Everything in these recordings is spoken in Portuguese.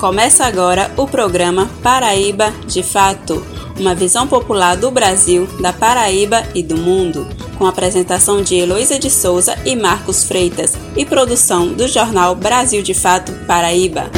Começa agora o programa Paraíba de Fato, uma visão popular do Brasil, da Paraíba e do mundo, com apresentação de Heloísa de Souza e Marcos Freitas e produção do jornal Brasil de Fato Paraíba.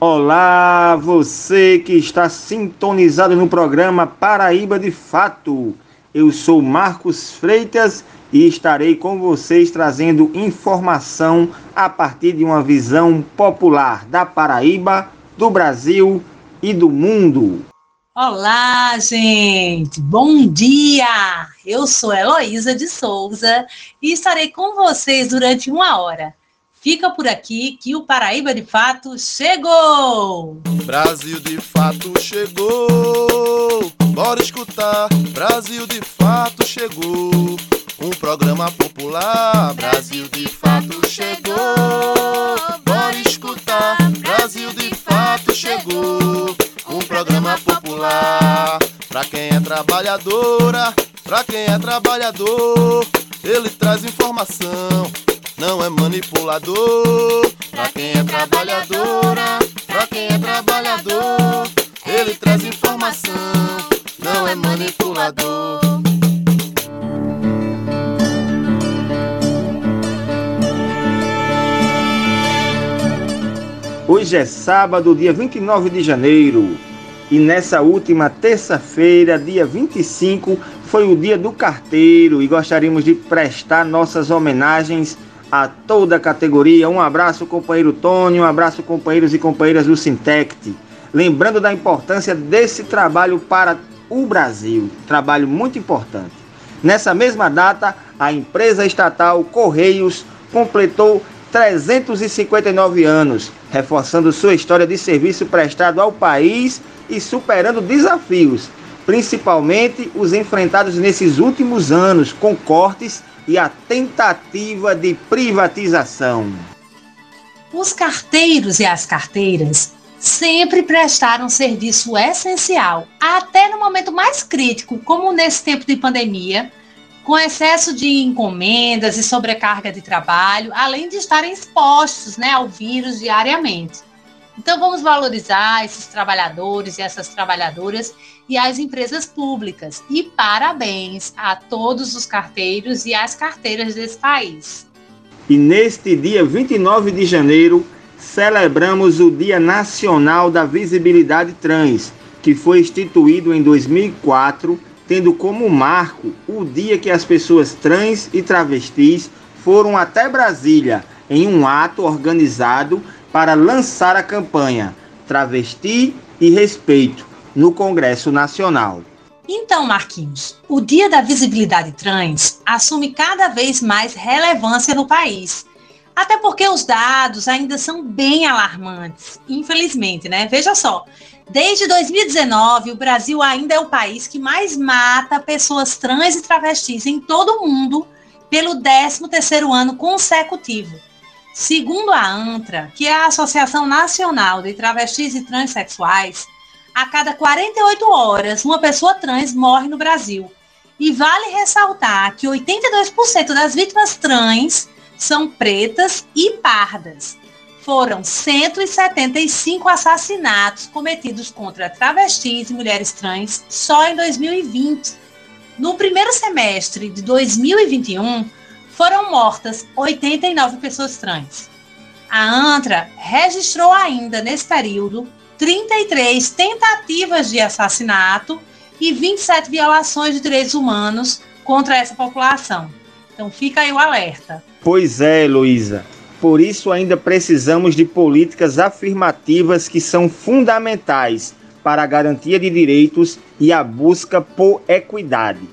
Olá, você que está sintonizado no programa Paraíba de Fato. Eu sou Marcos Freitas e estarei com vocês trazendo informação a partir de uma visão popular da Paraíba, do Brasil e do mundo. Olá, gente! Bom dia! Eu sou Heloísa de Souza e estarei com vocês durante uma hora Fica por aqui que o Paraíba de Fato chegou! Brasil de Fato chegou! Bora escutar! Brasil de Fato chegou! Um programa popular. Brasil de Fato chegou! Bora escutar! Brasil de Fato chegou! Um programa popular. Pra quem é trabalhadora, pra quem é trabalhador, ele traz informação não é manipulador. Pra quem é trabalhadora, pra quem é trabalhador, ele traz informação, não é manipulador. Hoje é sábado, dia 29 de janeiro, e nessa última terça-feira, dia 25, foi o dia do carteiro e gostaríamos de prestar nossas homenagens a toda a categoria. Um abraço, companheiro Tony, um abraço, companheiros e companheiras do Sintect. Lembrando da importância desse trabalho para o Brasil, trabalho muito importante. Nessa mesma data, a empresa estatal Correios completou 359 anos, reforçando sua história de serviço prestado ao país e superando desafios, principalmente os enfrentados nesses últimos anos com cortes e a tentativa de privatização. Os carteiros e as carteiras sempre prestaram serviço essencial, até no momento mais crítico, como nesse tempo de pandemia, com excesso de encomendas e sobrecarga de trabalho, além de estarem expostos né, ao vírus diariamente. Então, vamos valorizar esses trabalhadores e essas trabalhadoras e as empresas públicas. E parabéns a todos os carteiros e as carteiras desse país. E neste dia 29 de janeiro, celebramos o Dia Nacional da Visibilidade Trans, que foi instituído em 2004, tendo como marco o dia que as pessoas trans e travestis foram até Brasília em um ato organizado para lançar a campanha Travesti e Respeito no Congresso Nacional. Então, Marquinhos, o Dia da Visibilidade Trans assume cada vez mais relevância no país. Até porque os dados ainda são bem alarmantes, infelizmente, né? Veja só, desde 2019, o Brasil ainda é o país que mais mata pessoas trans e travestis em todo o mundo pelo 13º ano consecutivo. Segundo a ANTRA, que é a Associação Nacional de Travestis e Transsexuais, a cada 48 horas uma pessoa trans morre no Brasil. E vale ressaltar que 82% das vítimas trans são pretas e pardas. Foram 175 assassinatos cometidos contra travestis e mulheres trans só em 2020. No primeiro semestre de 2021, foram mortas 89 pessoas trans. A ANTRA registrou ainda nesse período 33 tentativas de assassinato e 27 violações de direitos humanos contra essa população. Então fica aí o alerta. Pois é, Heloísa. Por isso ainda precisamos de políticas afirmativas que são fundamentais para a garantia de direitos e a busca por equidade.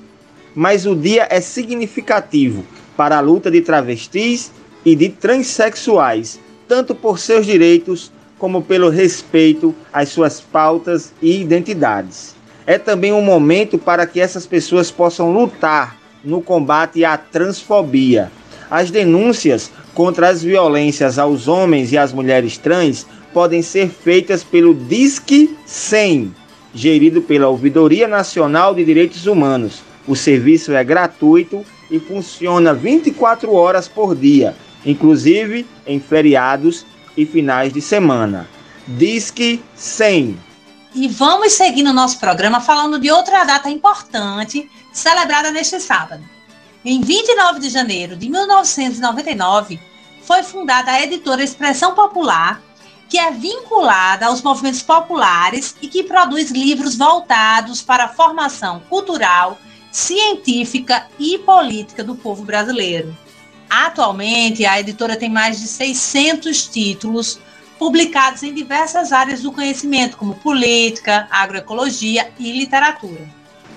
Mas o dia é significativo para a luta de travestis e de transexuais, tanto por seus direitos como pelo respeito às suas pautas e identidades. É também um momento para que essas pessoas possam lutar no combate à transfobia. As denúncias contra as violências aos homens e às mulheres trans podem ser feitas pelo Disque 100, gerido pela Ouvidoria Nacional de Direitos Humanos O serviço é gratuito e funciona 24 horas por dia, inclusive em feriados e finais de semana. Disque 100. E vamos seguir no nosso programa falando de outra data importante celebrada neste sábado. Em 29 de janeiro de 1999, foi fundada a editora Expressão Popular, que é vinculada aos movimentos populares e que produz livros voltados para a formação cultural, científica e política do povo brasileiro. Atualmente, a editora tem mais de 600 títulos publicados em diversas áreas do conhecimento, como política, agroecologia e literatura.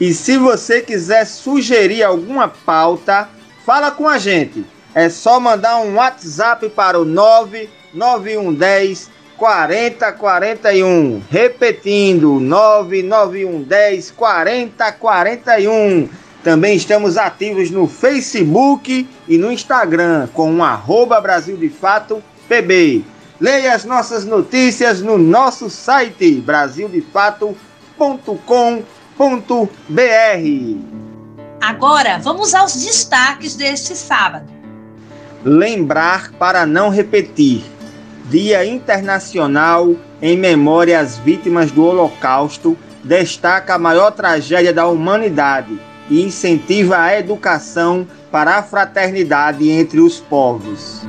E se você quiser sugerir alguma pauta, fala com a gente. É só mandar um WhatsApp para o 99110 4041. Repetindo, 99110 4041. Também estamos ativos no Facebook e no Instagram com um arroba Brasil de Fato PB. Leia as nossas notícias no nosso site brasildefato.com.br. Agora vamos aos destaques deste sábado. Lembrar para não repetir. Dia Internacional em memória às vítimas do Holocausto destaca a maior tragédia da humanidade e incentiva a educação para a fraternidade entre os povos.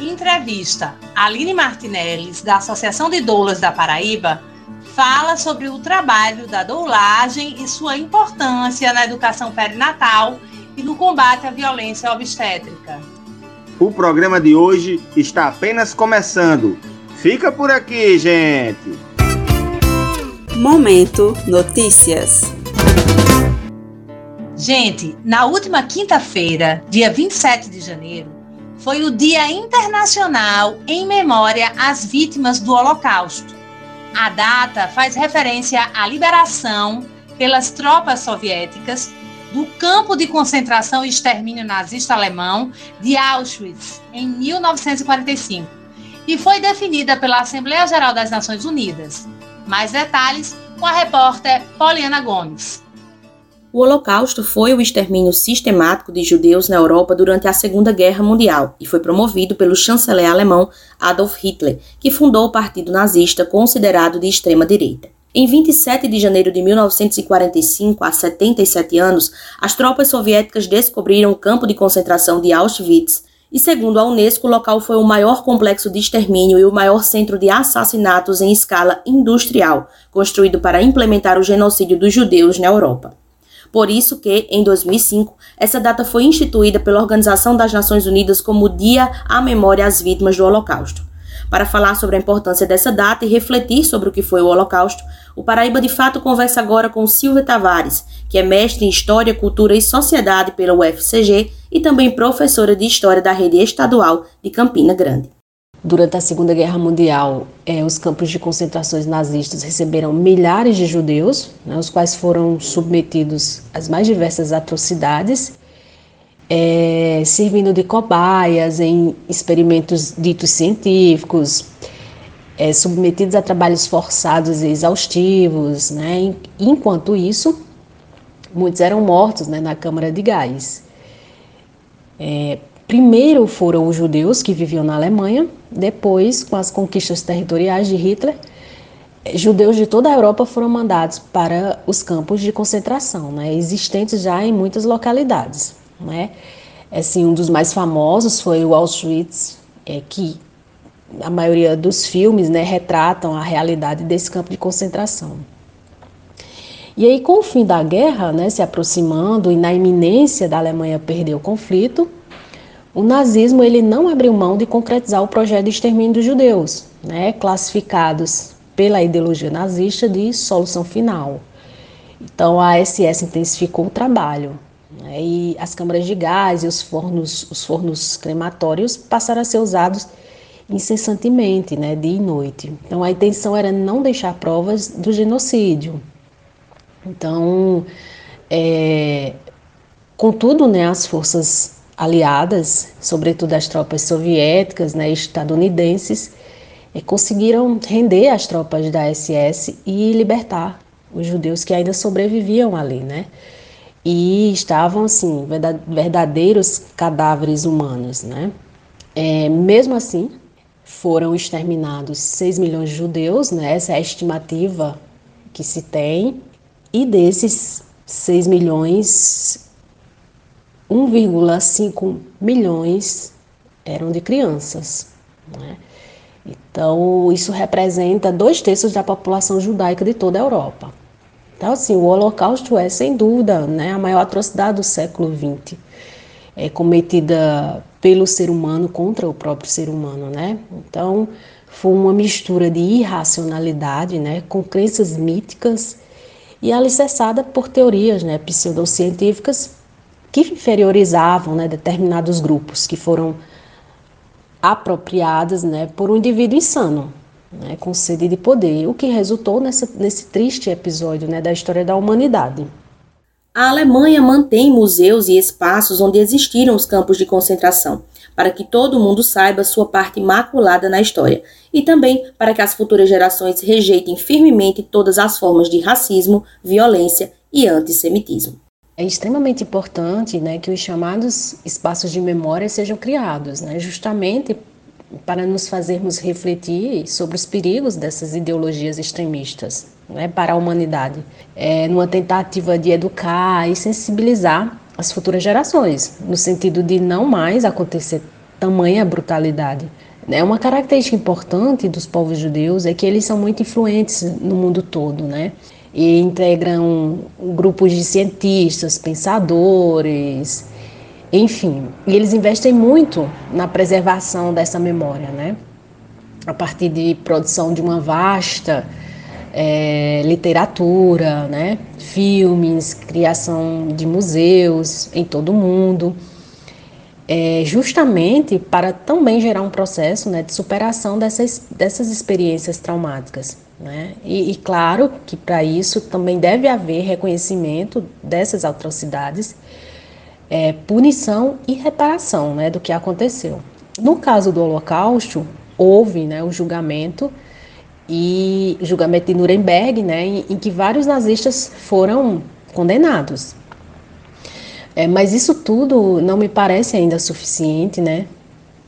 Entrevista. Aline Martinelli, da Associação de Doulas da Paraíba, fala sobre o trabalho da doulagem e sua importância na educação perinatal e no combate à violência obstétrica. O programa de hoje está apenas começando. Fica por aqui, gente! Momento Notícias. Gente, na última quinta-feira, dia 27 de janeiro, foi o Dia Internacional em Memória às Vítimas do Holocausto. A data faz referência à liberação pelas tropas soviéticas do campo de concentração e extermínio nazista alemão de Auschwitz, em 1945, e foi definida pela Assembleia Geral das Nações Unidas. Mais detalhes com a repórter Poliana Gomes. O Holocausto foi o extermínio sistemático de judeus na Europa durante a Segunda Guerra Mundial e foi promovido pelo chanceler alemão Adolf Hitler, que fundou o Partido Nazista, considerado de extrema direita. Em 27 de janeiro de 1945, há 77 anos, as tropas soviéticas descobriram o campo de concentração de Auschwitz e, segundo a Unesco, o local foi o maior complexo de extermínio e o maior centro de assassinatos em escala industrial, construído para implementar o genocídio dos judeus na Europa. Por isso que, em 2005, essa data foi instituída pela Organização das Nações Unidas como Dia à Memória às Vítimas do Holocausto. Para falar sobre a importância dessa data e refletir sobre o que foi o Holocausto, o Paraíba de Fato conversa agora com Silvia Tavares, que é mestre em História, Cultura e Sociedade pela UFCG e também professora de História da Rede Estadual de Campina Grande. Durante a Segunda Guerra Mundial, eh, os campos de concentrações nazistas receberam milhares de judeus, né, os quais foram submetidos às mais diversas atrocidades é, servindo de cobaias em experimentos ditos científicos, é, submetidos a trabalhos forçados e exaustivos. Né? Enquanto isso, muitos eram mortos né, na câmara de gás. É, primeiro foram os judeus que viviam na Alemanha, depois, com as conquistas territoriais de Hitler, judeus de toda a Europa foram mandados para os campos de concentração, né, existentes já em muitas localidades. Né? Assim, um dos mais famosos foi o Auschwitz, é, que a maioria dos filmes né, retratam a realidade desse campo de concentração. E aí, com o fim da guerra, né, se aproximando e na iminência da Alemanha perder o conflito, o nazismo ele não abriu mão de concretizar o projeto de extermínio dos judeus, né, classificados pela ideologia nazista de solução final. Então, a SS intensificou o trabalho, né? E as câmaras de gás e os fornos, os fornos crematórios passaram a ser usados incessantemente, né, dia e noite. Então a intenção era não deixar provas do genocídio. Então, é, contudo, né, as forças aliadas, sobretudo as tropas soviéticas, né, estadunidenses, é, conseguiram render as tropas da SS e libertar os judeus que ainda sobreviviam ali, né? E estavam, assim, verdadeiros cadáveres humanos, né? É, mesmo assim, foram exterminados 6 milhões de judeus, né? essa é a estimativa que se tem, e desses 6 milhões, 1,5 milhões eram de crianças. Né? Então, isso representa dois terços da população judaica de toda a Europa. Então, assim, o Holocausto é, sem dúvida, né, a maior atrocidade do século XX, é cometida pelo ser humano contra o próprio ser humano, né? Então, foi uma mistura de irracionalidade, né, com crenças míticas e alicerçada por teorias, né, pseudocientíficas que inferiorizavam, né, determinados grupos que foram apropriadas, né, por um indivíduo insano, né, com sede de poder, o que resultou nessa, nesse triste episódio, né, da história da humanidade. A Alemanha mantém museus e espaços onde existiram os campos de concentração, para que todo mundo saiba sua parte imaculada na história, e também para que as futuras gerações rejeitem firmemente todas as formas de racismo, violência e antissemitismo. É extremamente importante né, que os chamados espaços de memória sejam criados, né, justamente para nos fazermos refletir sobre os perigos dessas ideologias extremistas né, para a humanidade, é, numa tentativa de educar e sensibilizar as futuras gerações, no sentido de não mais acontecer tamanha brutalidade. É uma característica importante dos povos judeus é que eles são muito influentes no mundo todo, né? E integram grupos de cientistas, pensadores, enfim. E eles investem muito na preservação dessa memória, né? A partir de produção de uma vasta é, literatura, né, filmes, criação de museus em todo o mundo, é, justamente para também gerar um processo né, de superação dessas, dessas experiências traumáticas. Né? E, e claro que para isso também deve haver reconhecimento dessas atrocidades, é, punição e reparação né, do que aconteceu. No caso do Holocausto, houve né, o julgamento e julgamento de Nuremberg, né, em, em que vários nazistas foram condenados. É, mas isso tudo não me parece ainda suficiente, né,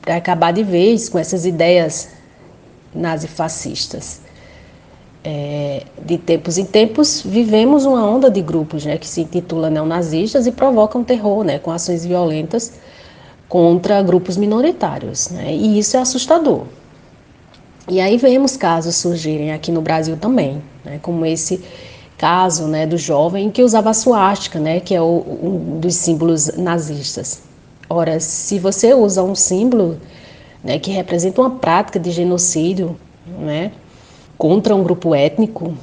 para acabar de vez com essas ideias nazifascistas. É, de tempos em tempos vivemos uma onda de grupos, né, que se intitula neonazistas e provocam terror, né, com ações violentas contra grupos minoritários, né, e isso é assustador. E aí vemos casos surgirem aqui no Brasil também, né, como esse caso né, do jovem que usava a suástica, né, que é o, um dos símbolos nazistas. Ora, se você usa um símbolo né, que representa uma prática de genocídio né, contra um grupo étnico,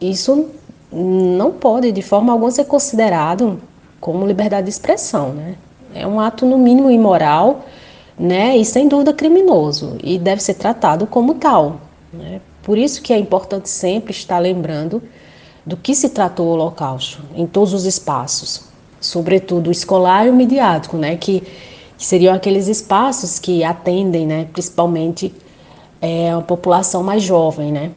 isso não pode de forma alguma ser considerado como liberdade de expressão. Né? É um ato, no mínimo, imoral né? E sem dúvida criminoso e deve ser tratado como tal. Né? Por isso que é importante sempre estar lembrando do que se tratou o Holocausto em todos os espaços, sobretudo o escolar e o midiático, né? Que, que seriam aqueles espaços que atendem, né? Principalmente é, a população mais jovem, né?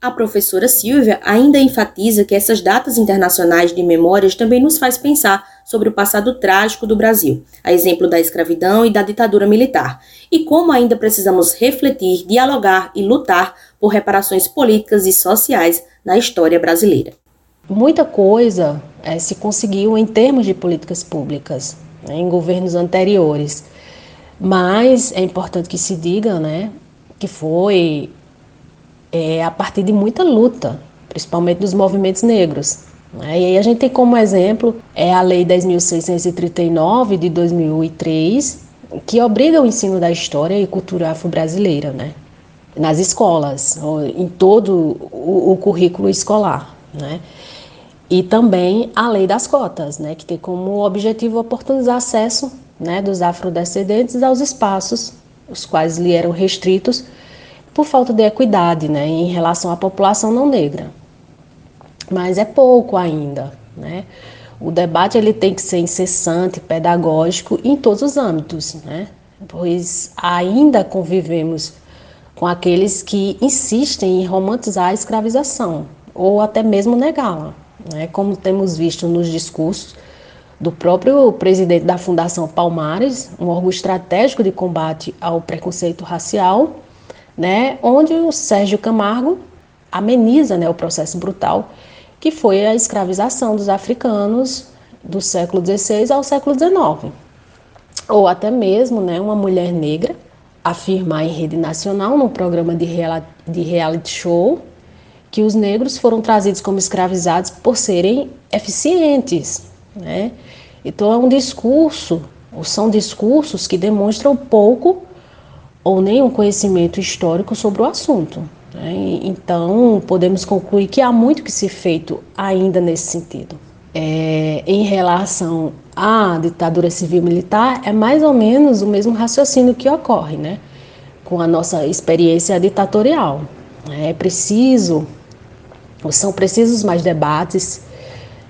A professora Silvia ainda enfatiza que essas datas internacionais de memórias também nos faz pensar sobre o passado trágico do Brasil, a exemplo da escravidão e da ditadura militar, e como ainda precisamos refletir, dialogar e lutar por reparações políticas e sociais na história brasileira. Muita coisa é, se conseguiu em termos de políticas públicas né, em governos anteriores, mas é importante que se diga, né, que foi é, a partir de muita luta, principalmente dos movimentos negros. Né? E aí a gente tem como exemplo é a Lei 10.639 de 2003, que obriga o ensino da história e cultura afro-brasileira, né? nas escolas, em todo o, o currículo escolar. Né? E também a lei das cotas, né, que tem como objetivo oportunizar acesso né, dos afrodescendentes aos espaços, os quais lhe eram restritos por falta de equidade né, em relação à população não negra. Mas é pouco ainda. Né? O debate ele tem que ser incessante, pedagógico em todos os âmbitos, né? pois ainda convivemos com aqueles que insistem em romantizar a escravização ou até mesmo negá-la, né? como temos visto nos discursos do próprio presidente da Fundação Palmares, um órgão estratégico de combate ao preconceito racial, né, onde o Sérgio Camargo ameniza né, o processo brutal que foi a escravização dos africanos do século XVI ao século XIX. Ou até mesmo né, uma mulher negra afirmar em rede nacional, num programa de, de reality show, que os negros foram trazidos como escravizados por serem eficientes. Né? Então é um discurso, ou são discursos que demonstram pouco ou nenhum conhecimento histórico sobre o assunto. Né? Então podemos concluir que há muito que ser feito ainda nesse sentido. É, em relação à ditadura civil-militar, é mais ou menos o mesmo raciocínio que ocorre, né? Com a nossa experiência ditatorial. É preciso, são precisos mais debates,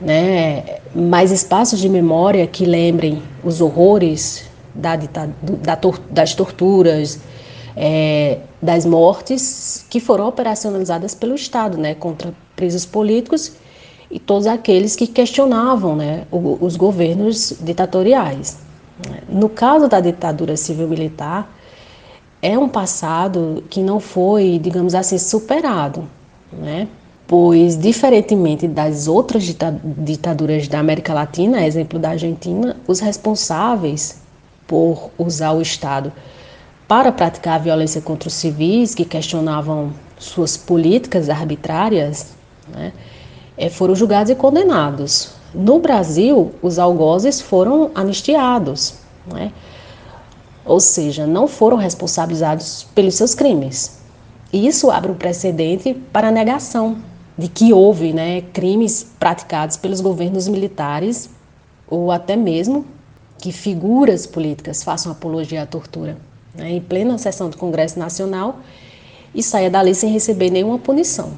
né? Mais espaços de memória que lembrem os horrores da, da, das torturas, é, das mortes que foram operacionalizadas pelo Estado, né, contra presos políticos e todos aqueles que questionavam né, os governos ditatoriais. No caso da ditadura civil-militar, é um passado que não foi, digamos assim, superado, né? Pois, diferentemente das outras ditaduras da América Latina, exemplo da Argentina, os responsáveis por usar o Estado para praticar a violência contra os civis, que questionavam suas políticas arbitrárias, né, eh, foram julgados e condenados. No Brasil, os algozes foram anistiados, né, ou seja, não foram responsabilizados pelos seus crimes. Isso abre um precedente para a negação de que houve né, crimes praticados pelos governos militares ou até mesmo que figuras políticas façam apologia à tortura né, em plena sessão do Congresso Nacional e saia dali sem receber nenhuma punição.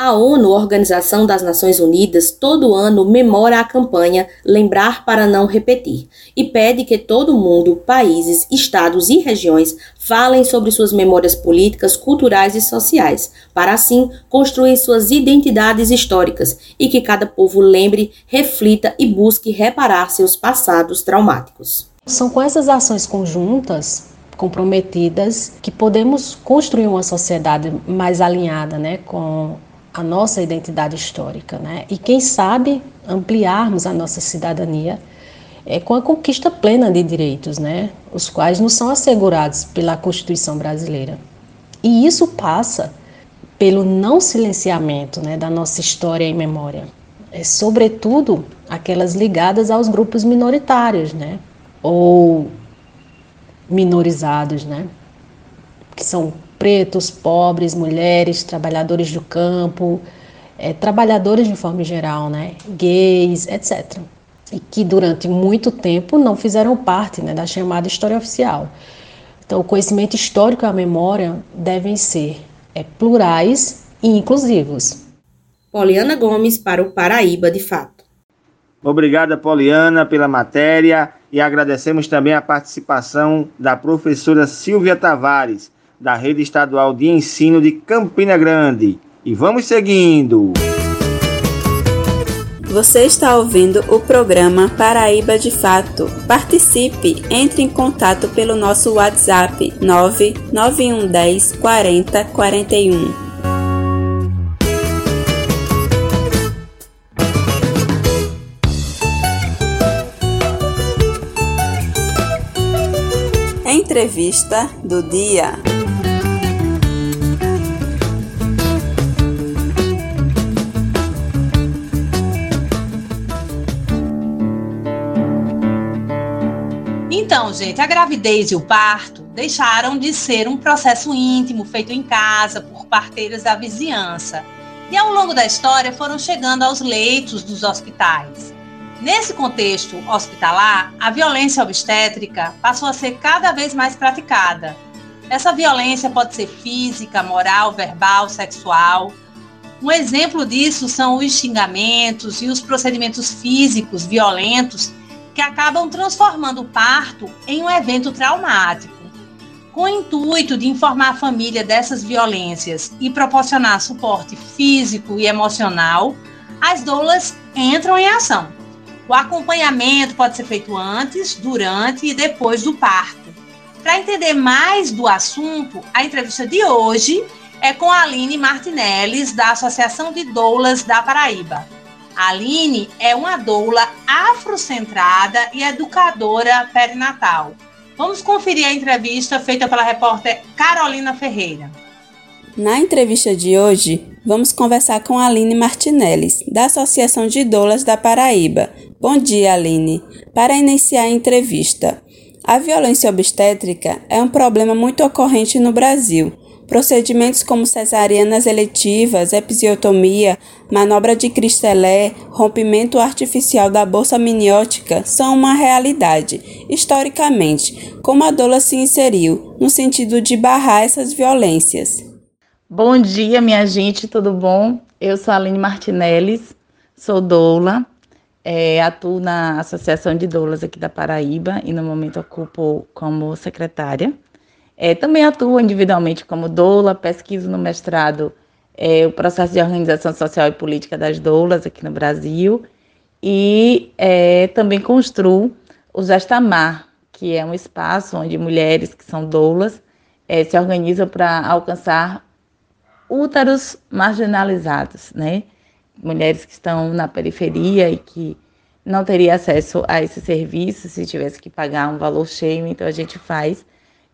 A ONU, Organização das Nações Unidas, todo ano memora a campanha Lembrar para Não Repetir e pede que todo mundo, países, estados e regiões falem sobre suas memórias políticas, culturais e sociais, para assim construir suas identidades históricas e que cada povo lembre, reflita e busque reparar seus passados traumáticos. São com essas ações conjuntas comprometidas que podemos construir uma sociedade mais alinhada né, com a nossa identidade histórica, né? E quem sabe ampliarmos a nossa cidadania é, com a conquista plena de direitos, né? Os quais nos são assegurados pela Constituição brasileira. E isso passa pelo não silenciamento né, da nossa história e memória, é, sobretudo aquelas ligadas aos grupos minoritários, né? Ou minorizados, né? Que são pretos, pobres, mulheres, trabalhadores do campo, é, trabalhadores de forma geral, né? Gays, etc. E que durante muito tempo não fizeram parte né, da chamada história oficial. Então, o conhecimento histórico e a memória devem ser é, plurais e inclusivos. Poliana Gomes para o Paraíba de Fato. Obrigada, Poliana, pela matéria e agradecemos também a participação da professora Silvia Tavares, da Rede Estadual de Ensino de Campina Grande. E vamos seguindo. Você está ouvindo o programa Paraíba de Fato. Participe, entre em contato pelo nosso WhatsApp 99110 40 41. Entrevista do dia. Gente, a gravidez e o parto deixaram de ser um processo íntimo feito em casa por parteiras da vizinhança. E ao longo da história foram chegando aos leitos dos hospitais. Nesse contexto hospitalar, a violência obstétrica passou a ser cada vez mais praticada. Essa violência pode ser física, moral, verbal, sexual. Um exemplo disso são os xingamentos e os procedimentos físicos violentos que acabam transformando o parto em um evento traumático. com o intuito de informar a família dessas violências e proporcionar suporte físico e emocional, as doulas entram em ação. O acompanhamento pode ser feito antes, durante e depois do parto. Para entender mais do assunto, a entrevista de hoje é com a Aline Martinelli, da Associação de Doulas da Paraíba. A Aline é uma doula afrocentrada e educadora perinatal. Vamos conferir a entrevista feita pela repórter Carolina Ferreira. Na entrevista de hoje, vamos conversar com Aline Martinelli, da Associação de Doulas da Paraíba. Bom dia, Aline. Para iniciar a entrevista, a violência obstétrica é um problema muito ocorrente no Brasil Procedimentos como cesarianas eletivas, episiotomia, manobra de cristelé, rompimento artificial da bolsa amniótica são uma realidade, historicamente, como a doula se inseriu no sentido de barrar essas violências. Bom dia, minha gente, tudo bom? Eu sou Aline Martinelli, sou doula, é, atuo na Associação de Doulas aqui da Paraíba e no momento ocupo como secretária. É, também atuo individualmente como doula, pesquiso no mestrado é, o processo de organização social e política das doulas aqui no Brasil e é, também construo o Gestamar, que é um espaço onde mulheres que são doulas é, se organizam para alcançar úteros marginalizados, né? Mulheres que estão na periferia e que não teriam acesso a esse serviço se tivesse que pagar um valor cheio, então a gente faz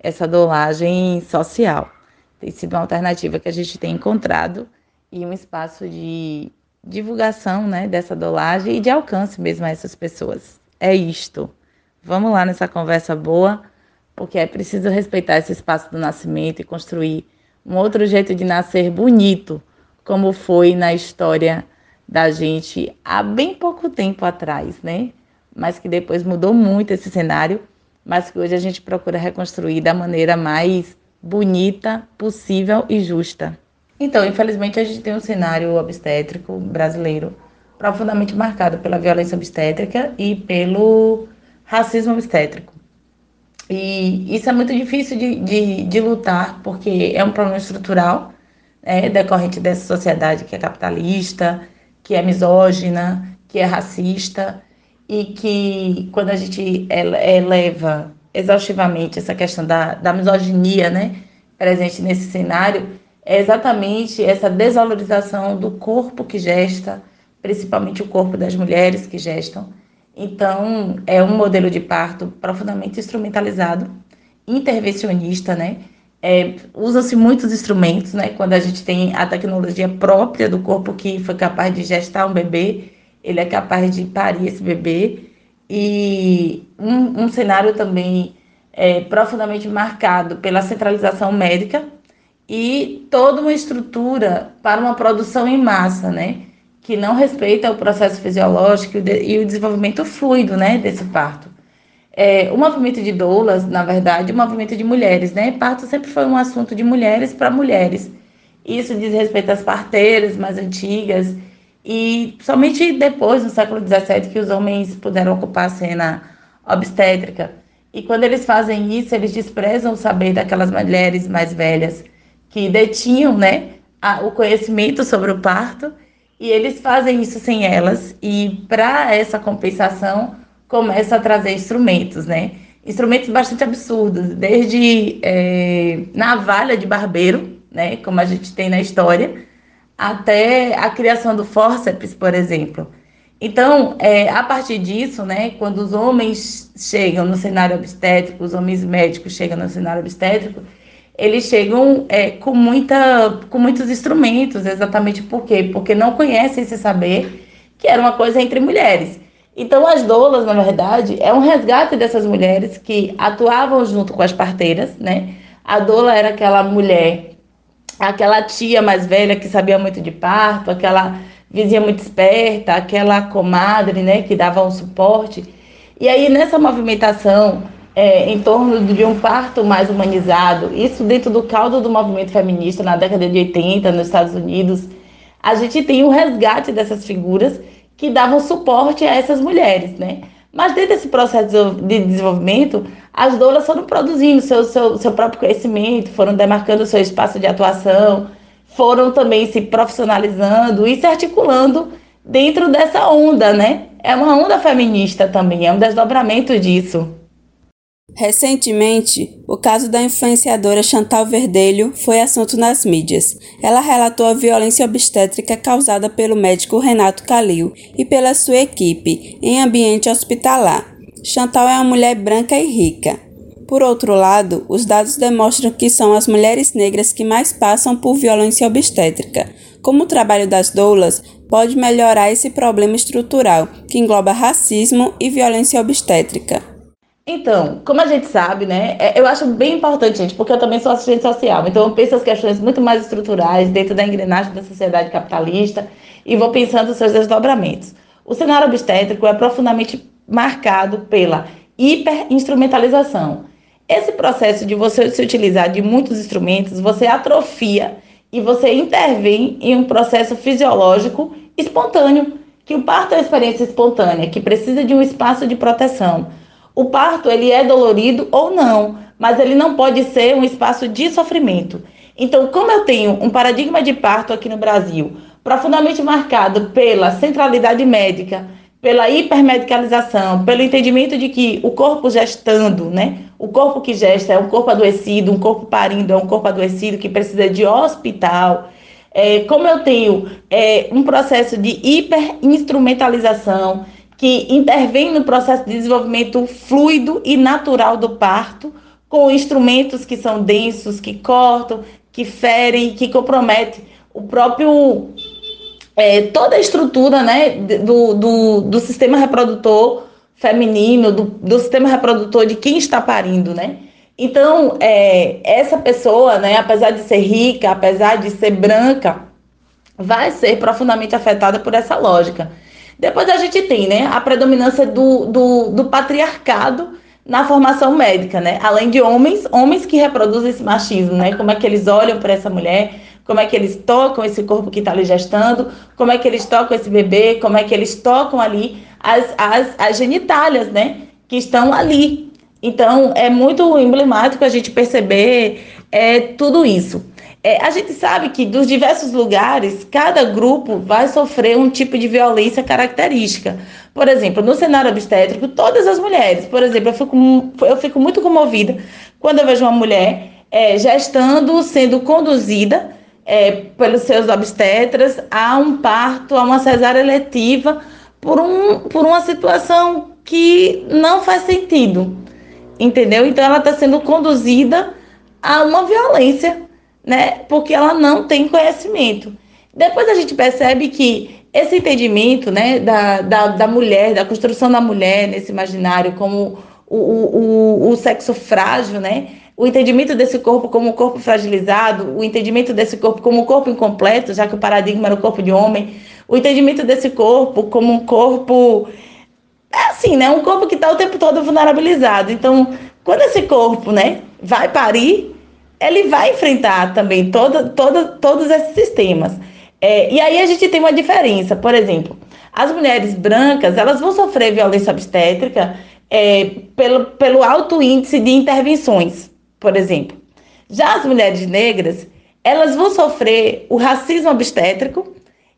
essa dolagem social. Tem sido uma alternativa que a gente tem encontrado e um espaço de divulgação né, dessa dolagem e de alcance mesmo a essas pessoas. É isto. Vamos lá nessa conversa boa, porque é preciso respeitar esse espaço do nascimento e construir um outro jeito de nascer bonito, como foi na história da gente há bem pouco tempo atrás, né? Mas que depois mudou muito esse cenário mas que hoje a gente procura reconstruir da maneira mais bonita possível e justa. Então, infelizmente, a gente tem um cenário obstétrico brasileiro profundamente marcado pela violência obstétrica e pelo racismo obstétrico. E isso é muito difícil de, de, de lutar, porque é um problema estrutural, né, decorrente dessa sociedade que é capitalista, que é misógina, que é racista, e que quando a gente eleva exaustivamente essa questão da, da misoginia, né, presente nesse cenário, é exatamente essa desvalorização do corpo que gesta, principalmente o corpo das mulheres que gestam. Então, é um modelo de parto profundamente instrumentalizado, intervencionista, né? É, Usa-se muitos instrumentos, né? Quando a gente tem a tecnologia própria do corpo que foi capaz de gestar um bebê, ele é capaz de parir esse bebê. E um, um cenário também é, profundamente marcado pela centralização médica e toda uma estrutura para uma produção em massa, né? Que não respeita o processo fisiológico e o desenvolvimento fluido, né? Desse parto. É, o movimento de doulas, na verdade, um movimento de mulheres, né? Parto sempre foi um assunto de mulheres para mulheres. Isso diz respeito às parteiras mais antigas e somente depois, no século XVII, que os homens puderam ocupar a cena obstétrica. E quando eles fazem isso, eles desprezam o saber daquelas mulheres mais velhas que detinham né, a, o conhecimento sobre o parto, e eles fazem isso sem elas. E para essa compensação, começa a trazer instrumentos, né? Instrumentos bastante absurdos, desde é, navalha de barbeiro, né, como a gente tem na história, até a criação do fórceps, por exemplo. Então, é, a partir disso, né, quando os homens chegam no cenário obstétrico, os homens médicos chegam no cenário obstétrico, eles chegam é, com, muita, com muitos instrumentos, exatamente por quê? Porque não conhecem esse saber, que era uma coisa entre mulheres. Então, as doulas, na verdade, é um resgate dessas mulheres que atuavam junto com as parteiras, né? A doula era aquela mulher aquela tia mais velha que sabia muito de parto, aquela vizinha muito esperta, aquela comadre, né, que dava um suporte. E aí nessa movimentação é, em torno de um parto mais humanizado, isso dentro do caldo do movimento feminista na década de 80 nos Estados Unidos, a gente tem um resgate dessas figuras que davam suporte a essas mulheres, né? Mas dentro desse processo de desenvolvimento, as doulas foram produzindo seu, seu, seu próprio conhecimento, foram demarcando seu espaço de atuação, foram também se profissionalizando e se articulando dentro dessa onda, né? É uma onda feminista também, é um desdobramento disso. Recentemente, o caso da influenciadora Chantal Verdelho foi assunto nas mídias. Ela relatou a violência obstétrica causada pelo médico Renato Calil e pela sua equipe em ambiente hospitalar. Chantal é uma mulher branca e rica. Por outro lado, os dados demonstram que são as mulheres negras que mais passam por violência obstétrica. Como o trabalho das doulas pode melhorar esse problema estrutural que engloba racismo e violência obstétrica. Então, como a gente sabe, né, é, eu acho bem importante, gente, porque eu também sou assistente social, então eu penso as questões muito mais estruturais dentro da engrenagem da sociedade capitalista e vou pensando os seus desdobramentos. O cenário obstétrico é profundamente marcado pela hiperinstrumentalização. Esse processo de você se utilizar de muitos instrumentos, você atrofia e você intervém em um processo fisiológico espontâneo, que o parto é uma experiência espontânea, que precisa de um espaço de proteção o parto ele é dolorido ou não, mas ele não pode ser um espaço de sofrimento. Então, como eu tenho um paradigma de parto aqui no Brasil, profundamente marcado pela centralidade médica, pela hipermedicalização, pelo entendimento de que o corpo gestando, né? O corpo que gesta é um corpo adoecido, um corpo parindo é um corpo adoecido que precisa de hospital. É, como eu tenho é, um processo de hiperinstrumentalização, que intervém no processo de desenvolvimento fluido e natural do parto, com instrumentos que são densos, que cortam, que ferem, que comprometem o próprio é, toda a estrutura né, do, do, do sistema reprodutor feminino, do, do sistema reprodutor de quem está parindo, né? Então, é, essa pessoa, né, apesar de ser rica, apesar de ser branca, vai ser profundamente afetada por essa lógica. Depois a gente tem né, a predominância do, do, do patriarcado na formação médica, né? Além de homens, homens que reproduzem esse machismo, né? Como é que eles olham para essa mulher, como é que eles tocam esse corpo que está ali gestando, como é que eles tocam esse bebê, como é que eles tocam ali as, as, as genitálias, né? Que estão ali. Então, é muito emblemático a gente perceber é, tudo isso. É, a gente sabe que dos diversos lugares, cada grupo vai sofrer um tipo de violência característica. Por exemplo, no cenário obstétrico, todas as mulheres, por exemplo, eu fico, eu fico muito comovida quando eu vejo uma mulher é, gestando, sendo conduzida é, pelos seus obstetras a um parto, a uma cesárea eletiva, por, um, por uma situação que não faz sentido. Entendeu? Então, ela está sendo conduzida a uma violência né? Porque ela não tem conhecimento. Depois a gente percebe que esse entendimento, né, da, da, da mulher, da construção da mulher nesse imaginário como o, o, o sexo frágil, né? O entendimento desse corpo como um corpo fragilizado, o entendimento desse corpo como um corpo incompleto, já que o paradigma era o corpo de homem, o entendimento desse corpo como um corpo é assim, né? Um corpo que está o tempo todo vulnerabilizado. Então, quando esse corpo, né, vai parir, ele vai enfrentar também todos esses sistemas. É, e aí a gente tem uma diferença, por exemplo, as mulheres brancas elas vão sofrer violência obstétrica é, pelo, pelo alto índice de intervenções, por exemplo. Já as mulheres negras, elas vão sofrer o racismo obstétrico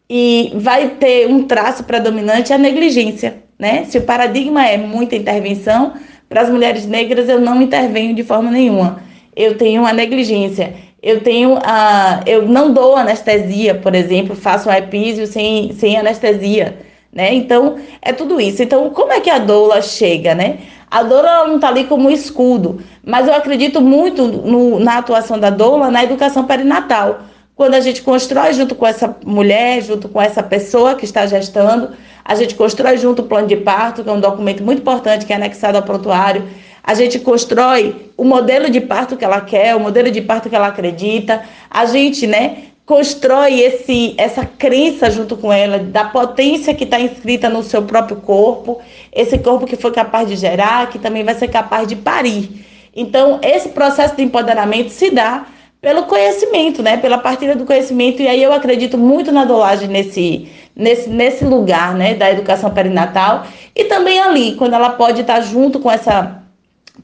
e vai ter um traço predominante a negligência, né? Se o paradigma é muita intervenção, para as mulheres negras eu não intervenho de forma nenhuma eu tenho uma negligência. Eu tenho a, eu não dou anestesia, por exemplo, faço um epísio sem, sem anestesia, né? Então é tudo isso. Então como é que a doula chega, né? A doula não está ali como escudo, mas eu acredito muito no, na atuação da doula na educação perinatal. Quando a gente constrói junto com essa mulher, junto com essa pessoa que está gestando, a gente constrói junto o plano de parto, que é um documento muito importante que é anexado ao prontuário a gente constrói o modelo de parto que ela quer, o modelo de parto que ela acredita, a gente, né, constrói esse, essa crença junto com ela da potência que está inscrita no seu próprio corpo, esse corpo que foi capaz de gerar, que também vai ser capaz de parir. Então, esse processo de empoderamento se dá pelo conhecimento, né? Pela partilha do conhecimento. E aí eu acredito muito na dolagem nesse, nesse, nesse lugar né, da educação perinatal e também ali, quando ela pode estar junto com essa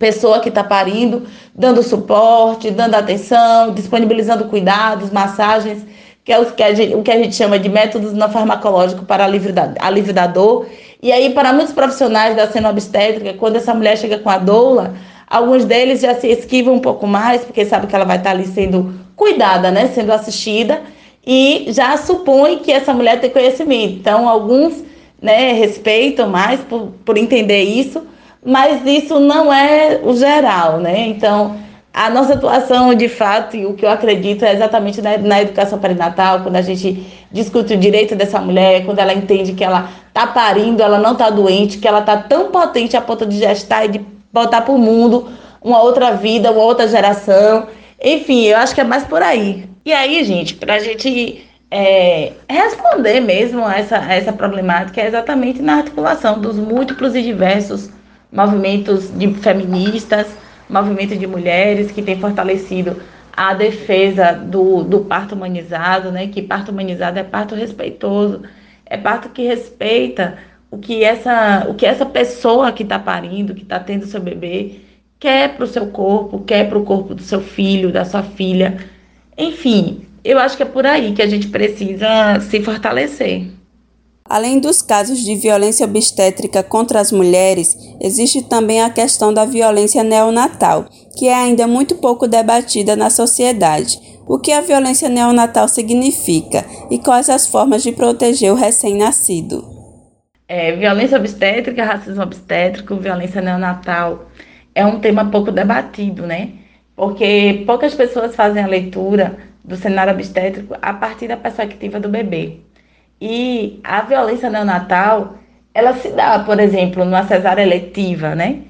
pessoa que está parindo, dando suporte, dando atenção, disponibilizando cuidados, massagens, que é o que a gente, o que a gente chama de métodos não farmacológicos para alívio da, alívio da dor. E aí, para muitos profissionais da cena obstétrica, quando essa mulher chega com a doula, alguns deles já se esquivam um pouco mais, porque sabe que ela vai estar ali sendo cuidada, né, sendo assistida, e já supõe que essa mulher tem conhecimento. Então, alguns né, respeitam mais por, por entender isso, mas isso não é o geral, né? Então, a nossa atuação, de fato, e o que eu acredito é exatamente na, na, educação perinatal, quando a gente discute o direito dessa mulher, quando ela entende que ela está parindo, ela não está doente, que ela está tão potente a ponto de gestar e de botar para o mundo uma outra vida, uma outra geração. Enfim, eu acho que é mais por aí. E aí, gente, para a gente é, responder mesmo a essa, a essa problemática, é exatamente na articulação dos múltiplos e diversos movimentos de feministas, movimento de mulheres que tem fortalecido a defesa do, do parto humanizado, né? Que parto humanizado é parto respeitoso, é parto que respeita o que essa, o que essa pessoa que está parindo, que está tendo seu bebê, quer para o seu corpo, quer para o corpo do seu filho, da sua filha. Enfim, eu acho que é por aí que a gente precisa se fortalecer. Além dos casos de violência obstétrica contra as mulheres, existe também a questão da violência neonatal, que é ainda muito pouco debatida na sociedade. O que a violência neonatal significa e quais as formas de proteger o recém-nascido? É, violência obstétrica, racismo obstétrico, violência neonatal é um tema pouco debatido, né? Porque poucas pessoas fazem a leitura do cenário obstétrico a partir da perspectiva do bebê. E a violência neonatal, ela se dá, por exemplo, numa cesárea eletiva, né?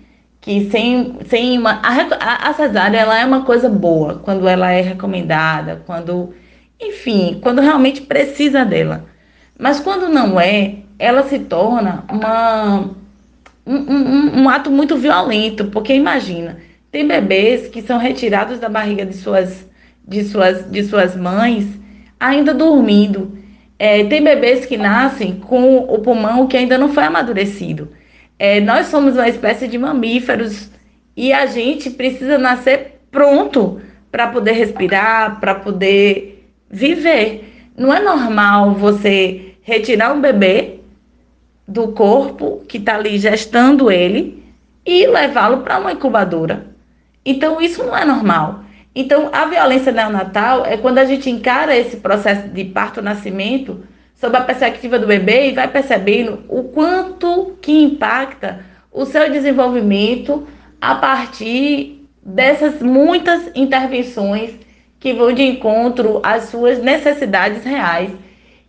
Que sem, sem uma. A, a cesárea ela é uma coisa boa quando ela é recomendada, quando. Enfim, quando realmente precisa dela. Mas quando não é, ela se torna uma um, um, um ato muito violento, porque imagina, tem bebês que são retirados da barriga de suas, de suas, de suas mães ainda dormindo. É, tem bebês que nascem com o pulmão que ainda não foi amadurecido. É, nós somos uma espécie de mamíferos e a gente precisa nascer pronto para poder respirar, para poder viver. Não é normal você retirar um bebê do corpo que está ali gestando ele e levá-lo para uma incubadora. Então, isso não é normal. Então, a violência neonatal é quando a gente encara esse processo de parto-nascimento sob a perspectiva do bebê e vai percebendo o quanto que impacta o seu desenvolvimento a partir dessas muitas intervenções que vão de encontro às suas necessidades reais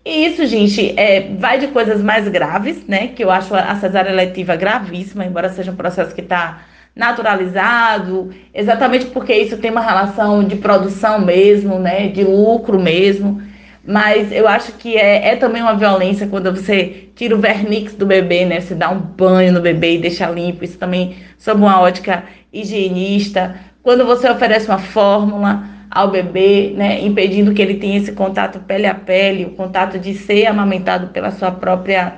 e isso, gente, é, vai de coisas mais graves, né? Que eu acho a cesárea eletiva gravíssima, embora seja um processo que está naturalizado, exatamente porque isso tem uma relação de produção mesmo, né? De lucro mesmo. Mas eu acho que é, é também uma violência quando você tira o vernix do bebê, né? Você dá um banho no bebê e deixa limpo. Isso também sob uma ótica higienista. Quando você oferece uma fórmula ao bebê, né, impedindo que ele tenha esse contato pele a pele, o contato de ser amamentado pela sua própria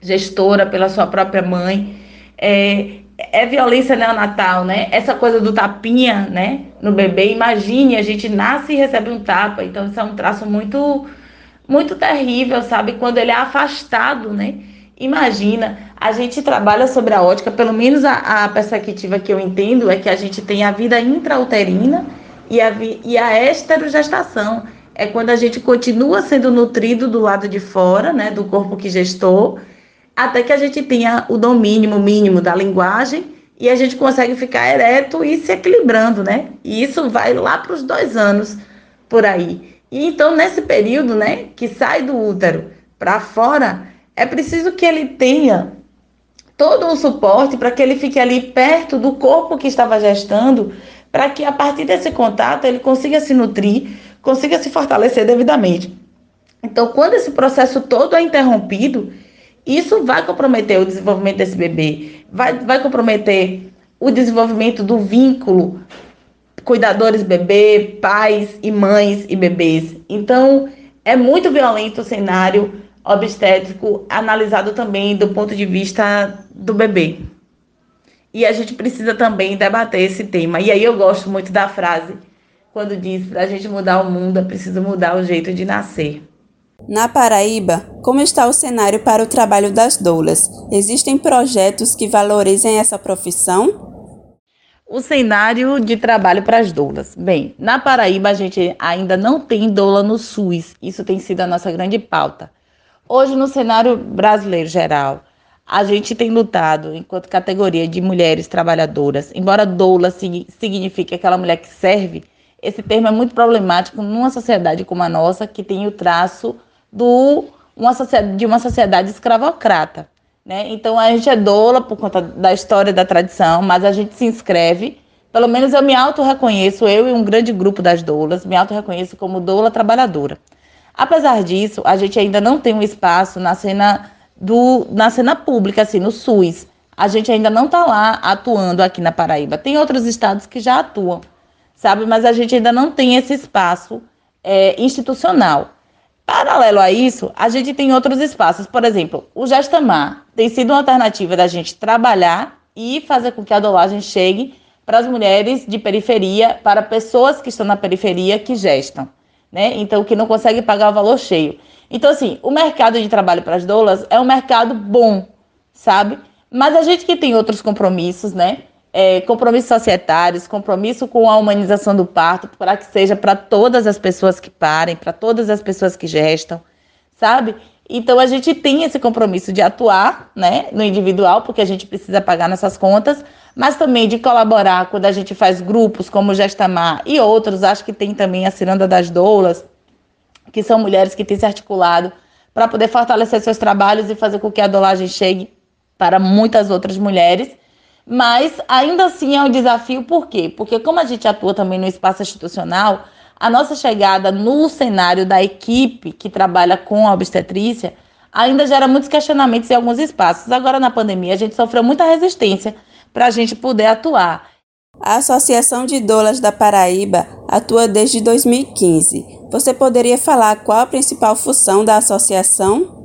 gestora, pela sua própria mãe. É, é violência neonatal, né? Essa coisa do tapinha, né, no bebê. Imagine, a gente nasce e recebe um tapa. Então, isso é um traço muito, muito terrível, sabe? Quando ele é afastado, né? Imagina, a gente trabalha sobre a ótica, pelo menos a, a perspectiva que eu entendo é que a gente tem a vida intrauterina e a, e a esterogestação é quando a gente continua sendo nutrido do lado de fora, né, do corpo que gestou, até que a gente tenha o domínio mínimo da linguagem e a gente consegue ficar ereto e se equilibrando, né? E isso vai lá para os dois anos por aí. E então, nesse período, né, que sai do útero para fora, é preciso que ele tenha todo um suporte para que ele fique ali perto do corpo que estava gestando para que a partir desse contato ele consiga se nutrir, consiga se fortalecer devidamente. Então, quando esse processo todo é interrompido, isso vai comprometer o desenvolvimento desse bebê, vai, vai comprometer o desenvolvimento do vínculo cuidadores bebê, pais e mães e bebês. Então, é muito violento o cenário obstétrico analisado também do ponto de vista do bebê. E a gente precisa também debater esse tema. E aí eu gosto muito da frase quando diz para a gente mudar o mundo é preciso mudar o jeito de nascer. Na Paraíba, como está o cenário para o trabalho das doulas? Existem projetos que valorizem essa profissão? O cenário de trabalho para as doulas. Bem, na Paraíba a gente ainda não tem doula no SUS. Isso tem sido a nossa grande pauta. Hoje, no cenário brasileiro geral, a gente tem lutado enquanto categoria de mulheres trabalhadoras. Embora doula signifique aquela mulher que serve, esse termo é muito problemático numa sociedade como a nossa, que tem o traço do, uma de uma sociedade escravocrata. Né? Então a gente é doula por conta da história da tradição, mas a gente se inscreve. Pelo menos eu me auto-reconheço, eu e um grande grupo das doulas, me auto-reconheço como doula trabalhadora. Apesar disso, a gente ainda não tem um espaço na cena do na cena pública, assim, no SUS. A gente ainda não está lá atuando aqui na Paraíba. Tem outros estados que já atuam, sabe? Mas a gente ainda não tem esse espaço é, institucional. Paralelo a isso, a gente tem outros espaços. Por exemplo, o Gestamar tem sido uma alternativa da gente trabalhar e fazer com que a dolagem chegue para as mulheres de periferia, para pessoas que estão na periferia que gestam né? Então, que não consegue pagar o valor cheio. Então, assim, o mercado de trabalho para as doulas é um mercado bom, sabe? Mas a gente que tem outros compromissos, né? É, compromissos societários, compromisso com a humanização do parto, para que seja para todas as pessoas que parem, para todas as pessoas que gestam, sabe? Então a gente tem esse compromisso de atuar, né, no individual, porque a gente precisa pagar nossas contas, mas também de colaborar quando a gente faz grupos como Gestamar e outros, acho que tem também a Ciranda das Doulas, que são mulheres que têm se articulado para poder fortalecer seus trabalhos e fazer com que a dolagem chegue para muitas outras mulheres. Mas ainda assim é um desafio, por quê? Porque como a gente atua também no espaço institucional, a nossa chegada no cenário da equipe que trabalha com a obstetrícia ainda gera muitos questionamentos em alguns espaços. Agora, na pandemia, a gente sofreu muita resistência para a gente poder atuar. A Associação de Doulas da Paraíba atua desde 2015. Você poderia falar qual a principal função da associação?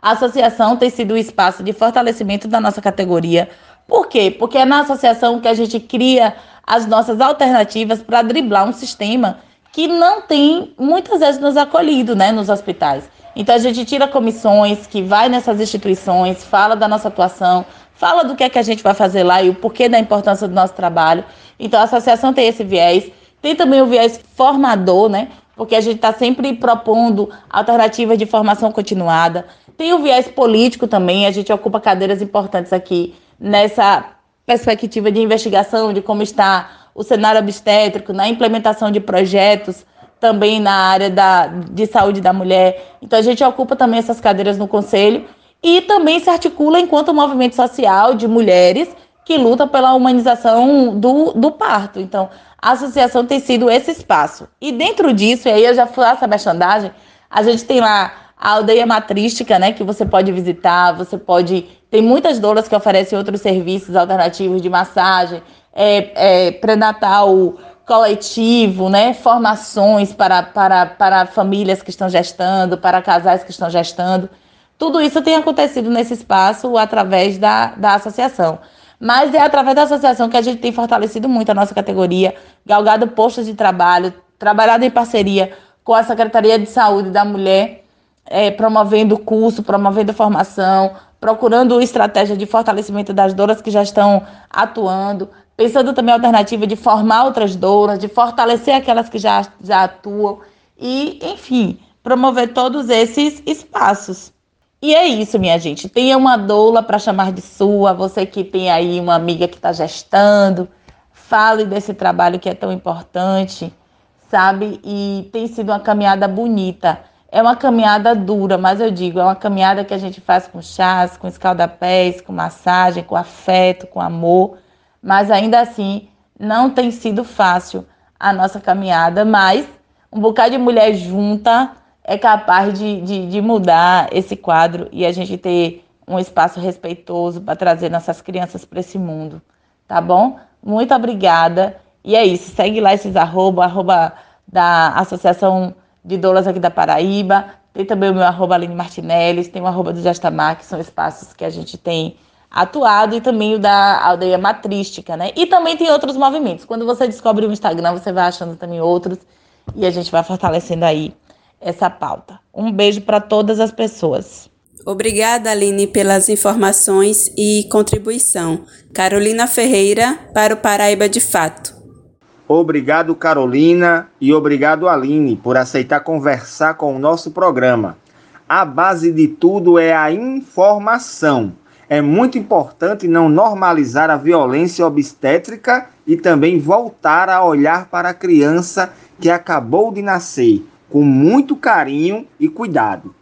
A associação tem sido o um espaço de fortalecimento da nossa categoria. Por quê? Porque é na associação que a gente cria as nossas alternativas para driblar um sistema que não tem muitas vezes nos acolhido, né, nos hospitais. Então a gente tira comissões que vai nessas instituições, fala da nossa atuação, fala do que é que a gente vai fazer lá e o porquê da importância do nosso trabalho. Então a associação tem esse viés, tem também o viés formador, né? Porque a gente está sempre propondo alternativas de formação continuada. Tem o viés político também, a gente ocupa cadeiras importantes aqui nessa perspectiva de investigação de como está o cenário obstétrico, na implementação de projetos também na área da, de saúde da mulher. Então a gente ocupa também essas cadeiras no conselho e também se articula enquanto movimento social de mulheres que lutam pela humanização do, do parto. Então, a associação tem sido esse espaço. E dentro disso, e aí eu já faço a merchandagem, a gente tem lá a aldeia matrística, né, que você pode visitar, você pode... Tem muitas doulas que oferecem outros serviços alternativos de massagem, é, é, pré-natal coletivo, né? formações para, para, para famílias que estão gestando, para casais que estão gestando. Tudo isso tem acontecido nesse espaço através da, da associação. Mas é através da associação que a gente tem fortalecido muito a nossa categoria, galgado postos de trabalho, trabalhado em parceria com a Secretaria de Saúde da Mulher, é, promovendo curso, promovendo formação, procurando estratégia de fortalecimento das douras que já estão atuando, pensando também a alternativa de formar outras douras, de fortalecer aquelas que já, já atuam e, enfim, promover todos esses espaços. E é isso, minha gente. Tenha uma doula para chamar de sua, você que tem aí uma amiga que está gestando, fale desse trabalho que é tão importante, sabe? E tem sido uma caminhada bonita. É uma caminhada dura, mas eu digo, é uma caminhada que a gente faz com chás, com escaldapés, com massagem, com afeto, com amor mas ainda assim não tem sido fácil a nossa caminhada, mas um bocado de mulher junta é capaz de, de, de mudar esse quadro e a gente ter um espaço respeitoso para trazer nossas crianças para esse mundo, tá bom? Muito obrigada. E é isso, segue lá esses arroba, arroba da Associação de Doulas aqui da Paraíba. Tem também o meu arroba Aline Martinelli, tem o arroba do Jastamar, que são espaços que a gente tem atuado, e também o da aldeia matrística, né? E também tem outros movimentos. Quando você descobre o Instagram, você vai achando também outros, e a gente vai fortalecendo aí essa pauta. Um beijo para todas as pessoas. Obrigada, Aline, pelas informações e contribuição. Carolina Ferreira, para o Paraíba de Fato. Obrigado, Carolina, e obrigado, Aline, por aceitar conversar com o nosso programa. A base de tudo é a informação. É muito importante não normalizar a violência obstétrica e também voltar a olhar para a criança que acabou de nascer com muito carinho e cuidado.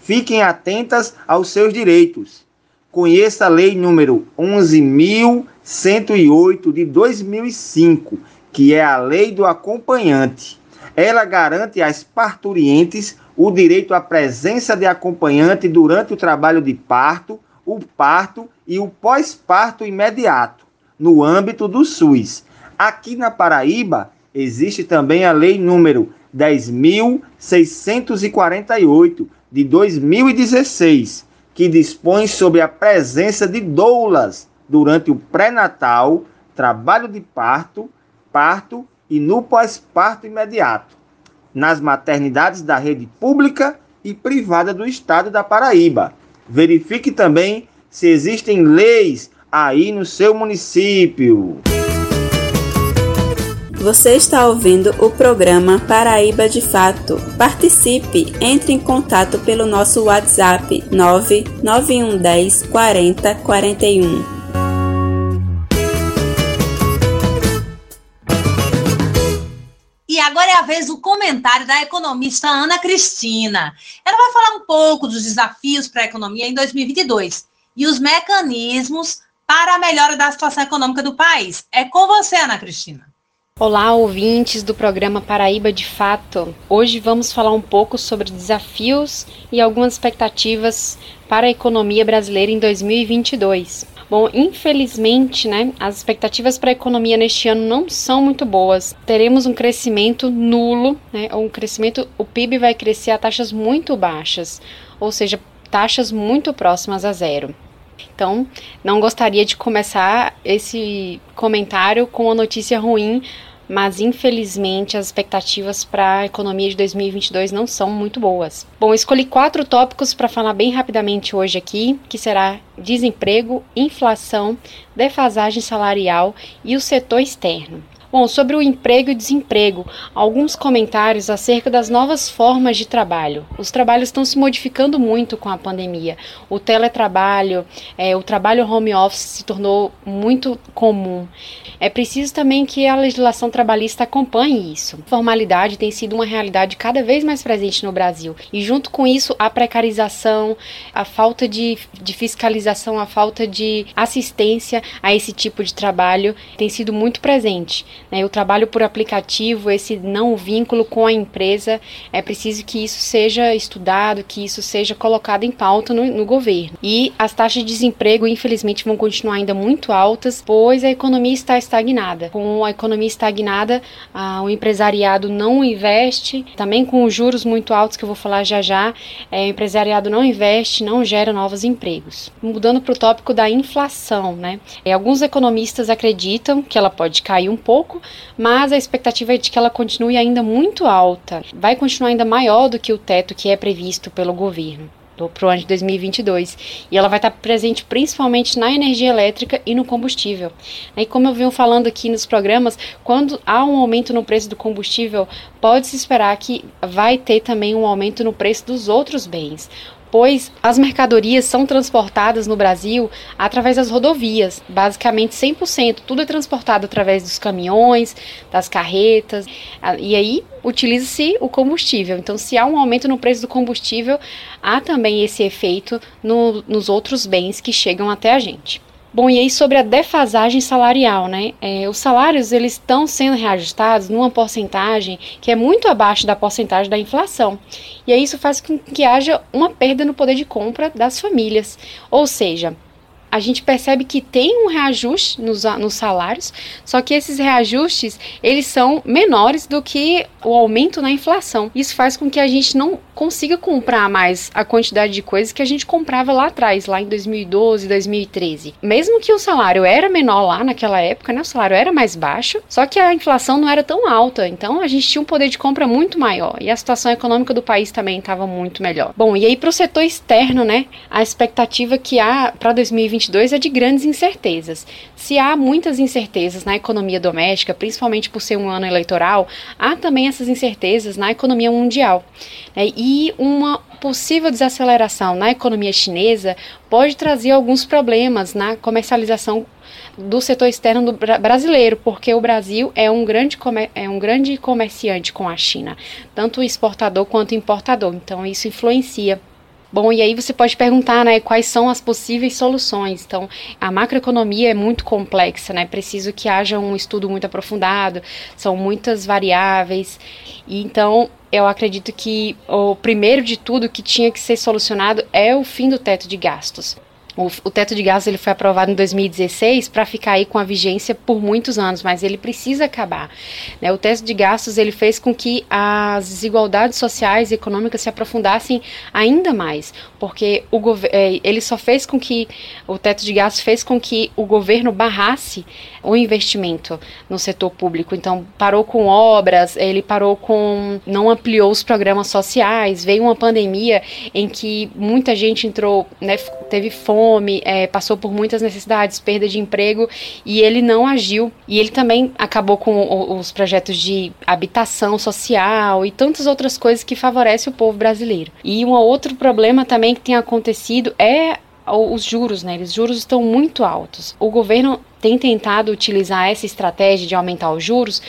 Fiquem atentas aos seus direitos. Conheça a Lei número 11.108 de 2005, que é a Lei do Acompanhante. Ela garante às parturientes o direito à presença de acompanhante durante o trabalho de parto, o parto e o pós-parto imediato, no âmbito do SUS. Aqui na Paraíba, existe também a Lei número 10.648 de 2016, que dispõe sobre a presença de doulas durante o pré-natal, trabalho de parto, parto e no pós-parto imediato, nas maternidades da rede pública e privada do estado da Paraíba. Verifique também se existem leis aí no seu município. Você está ouvindo o programa Paraíba de Fato. Participe, entre em contato pelo nosso WhatsApp 99110 40 41. E agora é a vez do comentário da economista Ana Cristina. Ela vai falar um pouco dos desafios para a economia em 2022 e os mecanismos para a melhora da situação econômica do país. É com você, Ana Cristina. Olá, ouvintes do programa Paraíba de Fato. Hoje vamos falar um pouco sobre desafios e algumas expectativas para a economia brasileira em 2022. Bom, infelizmente, né, as expectativas para a economia neste ano não são muito boas. Teremos um crescimento nulo, né, um crescimento, o PIB vai crescer a taxas muito baixas, ou seja, taxas muito próximas a zero. Então, não gostaria de começar esse comentário com uma notícia ruim mas infelizmente as expectativas para a economia de 2022 não são muito boas. Bom, escolhi quatro tópicos para falar bem rapidamente hoje aqui, que será desemprego, inflação, defasagem salarial e o setor externo. Bom, sobre o emprego e desemprego, alguns comentários acerca das novas formas de trabalho. Os trabalhos estão se modificando muito com a pandemia. O teletrabalho, é, o trabalho home office se tornou muito comum. É preciso também que a legislação trabalhista acompanhe isso. Formalidade tem sido uma realidade cada vez mais presente no Brasil. E junto com isso, a precarização, a falta de, de fiscalização, a falta de assistência a esse tipo de trabalho tem sido muito presente. Né? O trabalho por aplicativo, esse não vínculo com a empresa, é preciso que isso seja estudado, que isso seja colocado em pauta no, no governo. E as taxas de desemprego, infelizmente, vão continuar ainda muito altas, pois a economia está estagnada. Com a economia estagnada, ah, o empresariado não investe, também com os juros muito altos, que eu vou falar já já, é, o empresariado não investe, não gera novos empregos. Mudando para o tópico da inflação, né? É, alguns economistas acreditam que ela pode cair um pouco pouco, mas a expectativa é de que ela continue ainda muito alta. Vai continuar ainda maior do que o teto que é previsto pelo governo para o ano de 2022. E ela vai estar presente principalmente na energia elétrica e no combustível. E como eu venho falando aqui nos programas, quando há um aumento no preço do combustível, pode-se esperar que vai ter também um aumento no preço dos outros bens pois as mercadorias são transportadas no Brasil através das rodovias, basicamente 100%, tudo é transportado através dos caminhões, das carretas, e aí utiliza-se o combustível. Então, se há um aumento no preço do combustível, há também esse efeito no, nos outros bens que chegam até a gente. Bom, e aí sobre a defasagem salarial, né? É, os salários eles estão sendo reajustados numa porcentagem que é muito abaixo da porcentagem da inflação. E aí isso faz com que haja uma perda no poder de compra das famílias. Ou seja, a gente percebe que tem um reajuste nos, nos salários, só que esses reajustes eles são menores do que o aumento na inflação. Isso faz com que a gente não consiga comprar mais a quantidade de coisas que a gente comprava lá atrás, lá em 2012, 2013. Mesmo que o salário era menor lá naquela época, né? O salário era mais baixo, só que a inflação não era tão alta, então a gente tinha um poder de compra muito maior e a situação econômica do país também estava muito melhor. Bom, e aí para o setor externo, né? A expectativa que há para 2022 é de grandes incertezas. Se há muitas incertezas na economia doméstica, principalmente por ser um ano eleitoral, há também essas incertezas na economia mundial. Né? E uma possível desaceleração na economia chinesa pode trazer alguns problemas na comercialização do setor externo do brasileiro, porque o Brasil é um grande, é um grande comerciante com a China, tanto exportador quanto importador. Então isso influencia Bom, e aí você pode perguntar, né, quais são as possíveis soluções. Então, a macroeconomia é muito complexa, né? Preciso que haja um estudo muito aprofundado, são muitas variáveis. E então, eu acredito que o primeiro de tudo que tinha que ser solucionado é o fim do teto de gastos. O, o teto de gastos ele foi aprovado em 2016 para ficar aí com a vigência por muitos anos, mas ele precisa acabar. Né? O teto de gastos ele fez com que as desigualdades sociais e econômicas se aprofundassem ainda mais, porque o é, ele só fez com que o teto de gastos fez com que o governo barrasse o investimento no setor público. Então parou com obras, ele parou com, não ampliou os programas sociais, veio uma pandemia em que muita gente entrou, né, teve fome fome, é, passou por muitas necessidades, perda de emprego, e ele não agiu. E ele também acabou com os projetos de habitação social e tantas outras coisas que favorecem o povo brasileiro. E um outro problema também que tem acontecido é os juros, né? Os juros estão muito altos. O governo tem tentado utilizar essa estratégia de aumentar os juros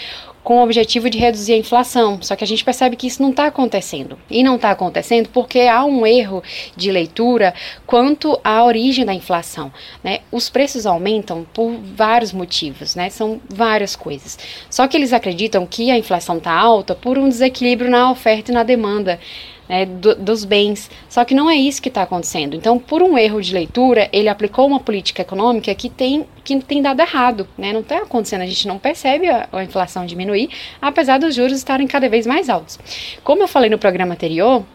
com o objetivo de reduzir a inflação. Só que a gente percebe que isso não está acontecendo. E não está acontecendo porque há um erro de leitura quanto à origem da inflação. Né? Os preços aumentam por vários motivos, né? são várias coisas. Só que eles acreditam que a inflação está alta por um desequilíbrio na oferta e na demanda né, do, dos bens. Só que não é isso que está acontecendo. Então, por um erro de leitura, ele aplicou uma política econômica que tem, que tem dado errado. Né? Não está acontecendo, a gente não percebe a, a inflação diminuir, apesar dos juros estarem cada vez mais altos. Como eu falei no programa anterior,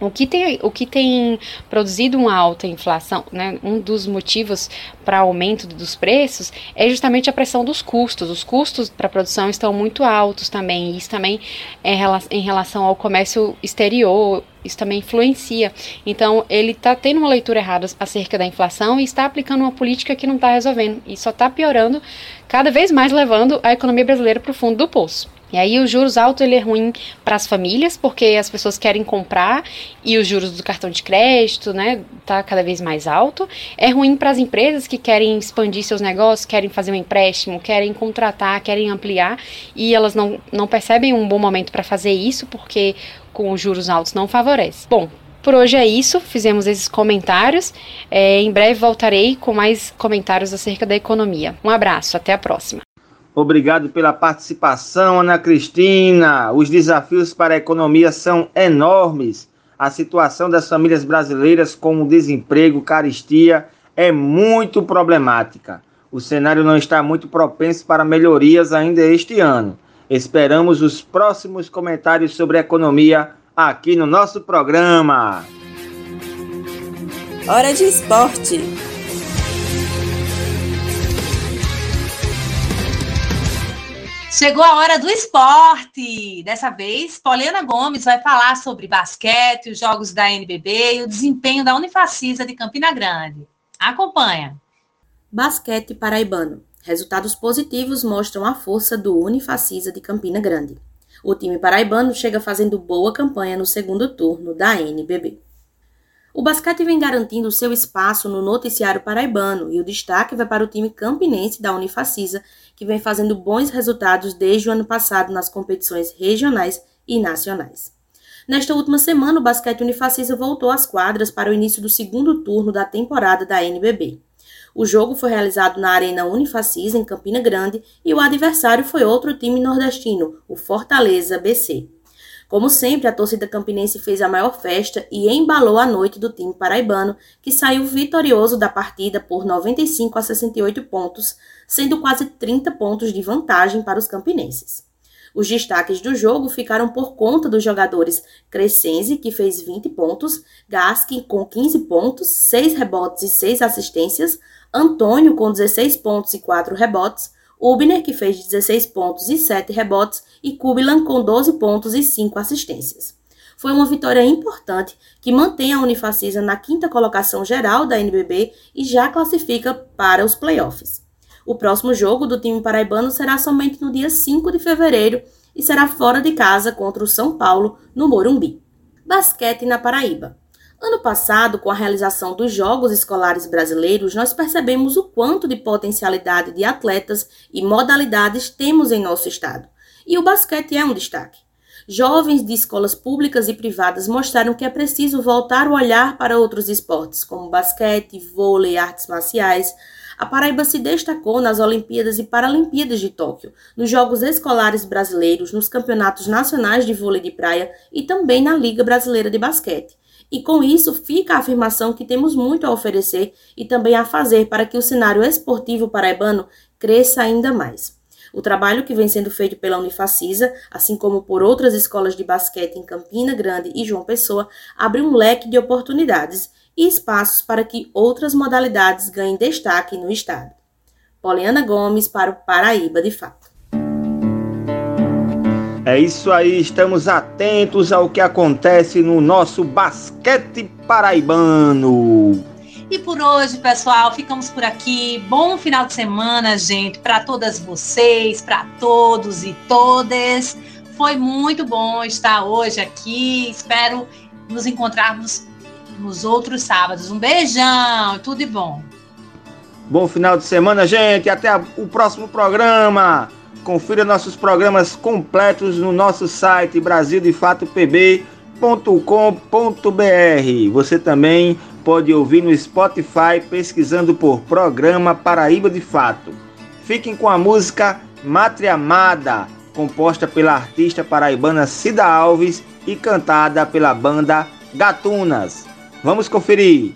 o que, tem, o que tem produzido uma alta inflação, né, um dos motivos para aumento dos preços é justamente a pressão dos custos. Os custos para produção estão muito altos também, e isso também é em relação ao comércio exterior, isso também influencia. Então, ele está tendo uma leitura errada acerca da inflação e está aplicando uma política que não está resolvendo, e só está piorando, cada vez mais levando a economia brasileira para o fundo do poço. E aí os juros altos ele é ruim para as famílias, porque as pessoas querem comprar e os juros do cartão de crédito, né, tá cada vez mais alto. É ruim para as empresas que querem expandir seus negócios, querem fazer um empréstimo, querem contratar, querem ampliar e elas não, não percebem um bom momento para fazer isso, porque com os juros altos não favorece. Bom, por hoje é isso, fizemos esses comentários. É, em breve voltarei com mais comentários acerca da economia. Um abraço, até a próxima. Obrigado pela participação, Ana Cristina. Os desafios para a economia são enormes. A situação das famílias brasileiras com o desemprego, caristia, é muito problemática. O cenário não está muito propenso para melhorias ainda este ano. Esperamos os próximos comentários sobre a economia aqui no nosso programa. Hora de esporte. Chegou a hora do esporte! Dessa vez, Poliana Gomes vai falar sobre basquete, os jogos da NBB e o desempenho da Unifacisa de Campina Grande. Acompanha! Basquete paraibano. Resultados positivos mostram a força do Unifacisa de Campina Grande. O time paraibano chega fazendo boa campanha no segundo turno da NBB. O basquete vem garantindo seu espaço no noticiário paraibano e o destaque vai para o time campinense da Unifacisa, que vem fazendo bons resultados desde o ano passado nas competições regionais e nacionais. Nesta última semana, o basquete Unifacisa voltou às quadras para o início do segundo turno da temporada da NBB. O jogo foi realizado na Arena Unifacisa, em Campina Grande, e o adversário foi outro time nordestino, o Fortaleza BC. Como sempre, a torcida campinense fez a maior festa e embalou a noite do time paraibano, que saiu vitorioso da partida por 95 a 68 pontos, sendo quase 30 pontos de vantagem para os campinenses. Os destaques do jogo ficaram por conta dos jogadores Crescenzi, que fez 20 pontos, Gaskin com 15 pontos, 6 rebotes e 6 assistências, Antônio com 16 pontos e 4 rebotes, Ubner, que fez 16 pontos e 7 rebotes, e Kubilan com 12 pontos e 5 assistências. Foi uma vitória importante que mantém a Unifacisa na quinta colocação geral da NBB e já classifica para os playoffs. O próximo jogo do time paraibano será somente no dia 5 de fevereiro e será fora de casa contra o São Paulo, no Morumbi. Basquete na Paraíba. Ano passado, com a realização dos Jogos Escolares Brasileiros, nós percebemos o quanto de potencialidade de atletas e modalidades temos em nosso estado. E o basquete é um destaque. Jovens de escolas públicas e privadas mostraram que é preciso voltar o olhar para outros esportes, como basquete, vôlei, artes marciais, a Paraíba se destacou nas Olimpíadas e Paralimpíadas de Tóquio, nos Jogos Escolares Brasileiros, nos Campeonatos Nacionais de Vôlei de Praia e também na Liga Brasileira de Basquete. E com isso fica a afirmação que temos muito a oferecer e também a fazer para que o cenário esportivo paraibano cresça ainda mais. O trabalho que vem sendo feito pela Unifacisa, assim como por outras escolas de basquete em Campina Grande e João Pessoa, abre um leque de oportunidades e espaços para que outras modalidades ganhem destaque no Estado. Poliana Gomes para o Paraíba de Fato. É isso aí, estamos atentos ao que acontece no nosso basquete paraibano. E por hoje, pessoal, ficamos por aqui. Bom final de semana, gente, para todas vocês, para todos e todas. Foi muito bom estar hoje aqui. Espero nos encontrarmos nos outros sábados. Um beijão, tudo de bom. Bom final de semana, gente. Até o próximo programa. Confira nossos programas completos no nosso site brasildefatoPB.com.br. Você também pode ouvir no Spotify pesquisando por Programa Paraíba de Fato. Fiquem com a música Mátria Amada, composta pela artista paraibana Cida Alves e cantada pela banda Gatunas. Vamos conferir.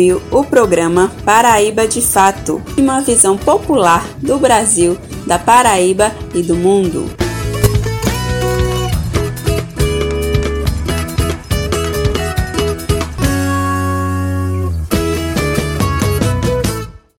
Ouviu o programa Paraíba de Fato, uma visão popular do Brasil, da Paraíba e do mundo.